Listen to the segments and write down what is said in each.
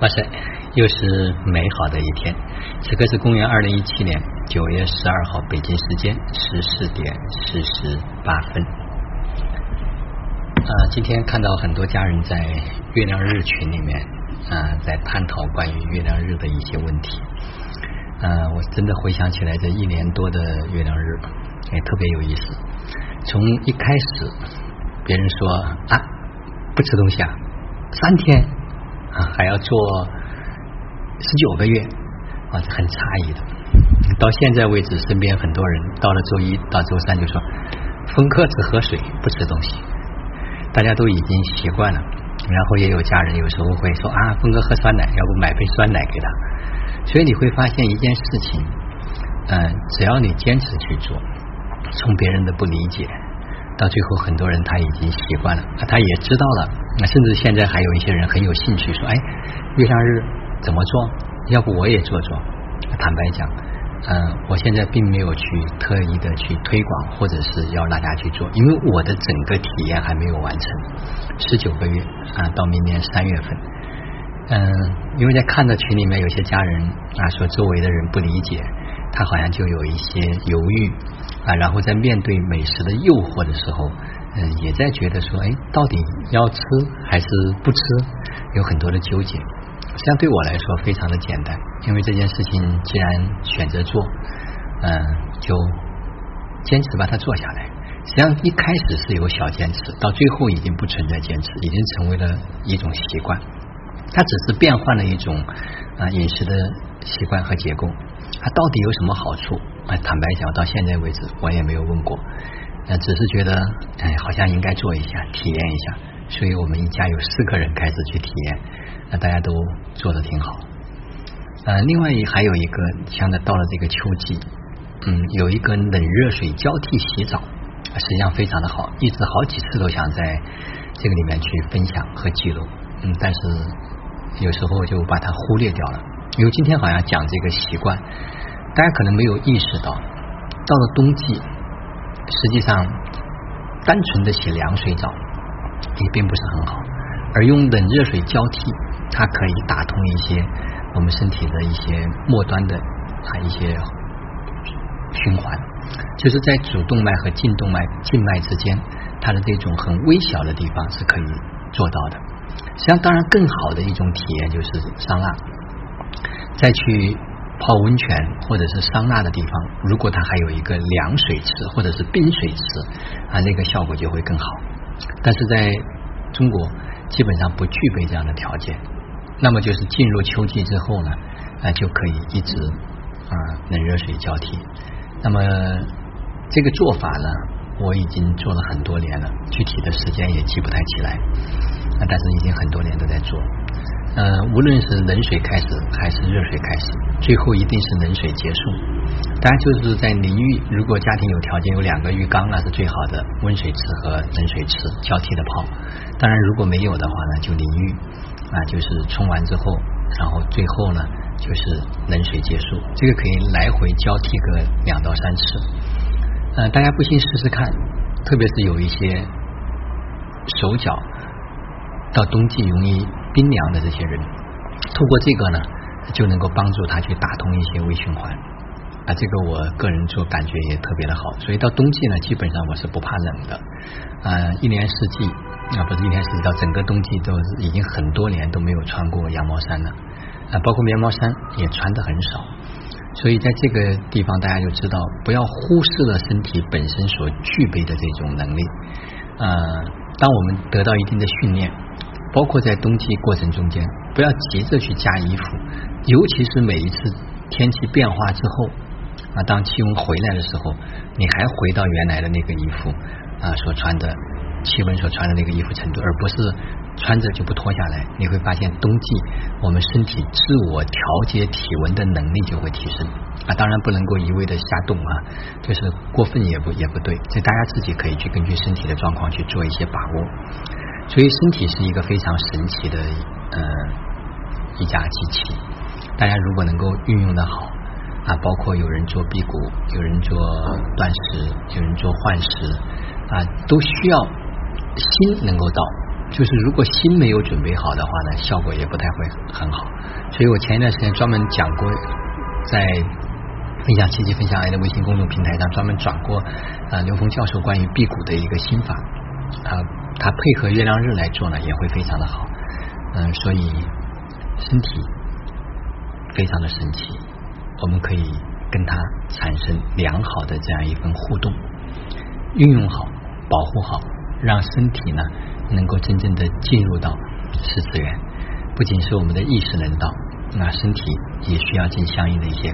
哇塞，又是美好的一天。此刻是公元二零一七年九月十二号北京时间十四点四十八分。啊，今天看到很多家人在月亮日群里面啊，在探讨关于月亮日的一些问题。啊，我真的回想起来这一年多的月亮日，也特别有意思。从一开始，别人说啊，不吃东西啊，三天。啊，还要做十九个月啊，很诧异的。到现在为止，身边很多人到了周一到周三就说，峰哥只喝水不吃东西，大家都已经习惯了。然后也有家人有时候会说啊，峰哥喝酸奶，要不买杯酸奶给他。所以你会发现一件事情，嗯，只要你坚持去做，从别人的不理解。到最后，很多人他已经习惯了，他也知道了。那甚至现在还有一些人很有兴趣说：“哎，月亮日怎么做？要不我也做做？”坦白讲，嗯，我现在并没有去特意的去推广，或者是要大家去做，因为我的整个体验还没有完成。十九个月啊，到明年三月份，嗯，因为在看到群里面有些家人啊说周围的人不理解，他好像就有一些犹豫。啊，然后在面对美食的诱惑的时候，嗯，也在觉得说，哎，到底要吃还是不吃，有很多的纠结。实际上对我来说非常的简单，因为这件事情既然选择做，嗯，就坚持把它做下来。实际上一开始是有小坚持，到最后已经不存在坚持，已经成为了一种习惯。它只是变换了一种啊饮食的习惯和结构。它到底有什么好处？坦白讲，到现在为止我也没有问过，那只是觉得，哎，好像应该做一下，体验一下。所以我们一家有四个人开始去体验，那大家都做的挺好。呃，另外还有一个，现在到了这个秋季，嗯，有一个冷热水交替洗澡，实际上非常的好，一直好几次都想在这个里面去分享和记录，嗯，但是有时候就把它忽略掉了。比如今天好像讲这个习惯，大家可能没有意识到，到了冬季，实际上单纯的洗凉水澡也并不是很好，而用冷热水交替，它可以打通一些我们身体的一些末端的啊一些循环，就是在主动脉和静动脉静脉之间，它的这种很微小的地方是可以做到的。实际上，当然更好的一种体验就是桑拿。再去泡温泉或者是桑拿的地方，如果它还有一个凉水池或者是冰水池啊，那个效果就会更好。但是在中国基本上不具备这样的条件，那么就是进入秋季之后呢，啊就可以一直啊冷热水交替。那么这个做法呢，我已经做了很多年了，具体的时间也记不太起来，啊但是已经很多年都在做。呃，无论是冷水开始还是热水开始，最后一定是冷水结束。当然，就是在淋浴，如果家庭有条件有两个浴缸，那是最好的，温水池和冷水池交替的泡。当然，如果没有的话呢，就淋浴啊，就是冲完之后，然后最后呢就是冷水结束。这个可以来回交替个两到三次。呃，大家不信试试看，特别是有一些手脚到冬季容易。冰凉的这些人，通过这个呢，就能够帮助他去打通一些微循环啊。这个我个人做感觉也特别的好，所以到冬季呢，基本上我是不怕冷的呃。一年四季啊，不是一年四季，到整个冬季都已经很多年都没有穿过羊毛衫了啊，包括棉毛衫也穿的很少。所以在这个地方，大家就知道不要忽视了身体本身所具备的这种能力呃。当我们得到一定的训练。包括在冬季过程中间，不要急着去加衣服，尤其是每一次天气变化之后啊，当气温回来的时候，你还回到原来的那个衣服啊所穿的气温所穿的那个衣服程度，而不是穿着就不脱下来。你会发现冬季我们身体自我调节体温的能力就会提升啊，当然不能够一味的瞎动啊，就是过分也不也不对，这大家自己可以去根据身体的状况去做一些把握。所以身体是一个非常神奇的呃一架机器，大家如果能够运用的好啊，包括有人做辟谷，有人做断食，有人做换食啊，都需要心能够到就是如果心没有准备好的话呢，效果也不太会很好。所以我前一段时间专门讲过，在分享奇迹分享爱的微信公众平台上专门转过啊刘峰教授关于辟谷的一个心法啊，它配合月亮日来做呢，也会非常的好。嗯，所以身体非常的神奇，我们可以跟它产生良好的这样一份互动，运用好，保护好，让身体呢。能够真正的进入到四次元，不仅是我们的意识能到，那身体也需要进相应的一些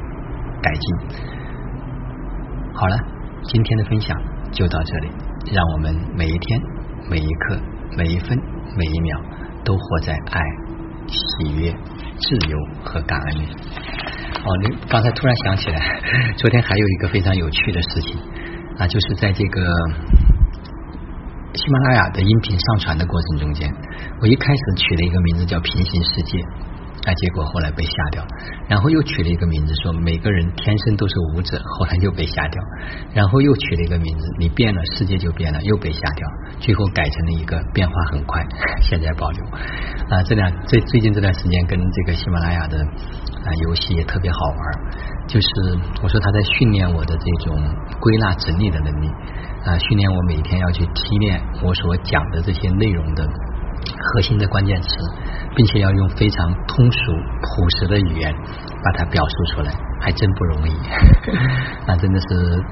改进。好了，今天的分享就到这里，让我们每一天、每一刻、每一分、每一秒都活在爱、喜悦、自由和感恩里。哦，你刚才突然想起来，昨天还有一个非常有趣的事情啊，就是在这个。喜马拉雅的音频上传的过程中间，我一开始取了一个名字叫“平行世界”，那，结果后来被下掉，然后又取了一个名字说每个人天生都是舞者，后来又被下掉，然后又取了一个名字，你变了，世界就变了，又被下掉，最后改成了一个变化很快，现在保留。啊，这两最最近这段时间跟这个喜马拉雅的啊游戏也特别好玩，就是我说他在训练我的这种归纳整理的能力。啊，训练我每天要去提炼我所讲的这些内容的核心的关键词，并且要用非常通俗朴实的语言把它表述出来，还真不容易。那真的是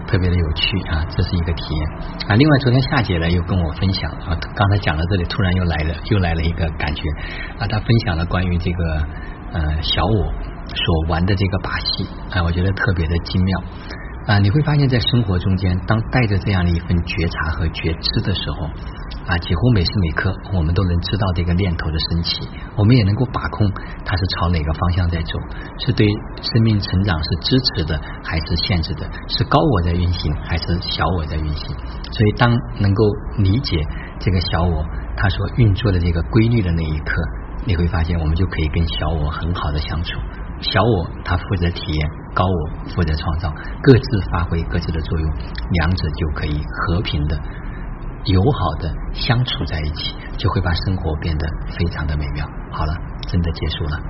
特别的有趣啊，这是一个体验啊。另外，昨天夏姐呢又跟我分享啊，刚才讲到这里，突然又来了，又来了一个感觉啊，她分享了关于这个呃小我所玩的这个把戏啊，我觉得特别的精妙。啊，你会发现在生活中间，当带着这样的一份觉察和觉知的时候，啊，几乎每时每刻我们都能知道这个念头的升起，我们也能够把控它是朝哪个方向在走，是对生命成长是支持的还是限制的，是高我在运行还是小我在运行。所以，当能够理解这个小我它所运作的这个规律的那一刻，你会发现我们就可以跟小我很好的相处。小我他负责体验，高我负责创造，各自发挥各自的作用，两者就可以和平的、友好的相处在一起，就会把生活变得非常的美妙。好了，真的结束了。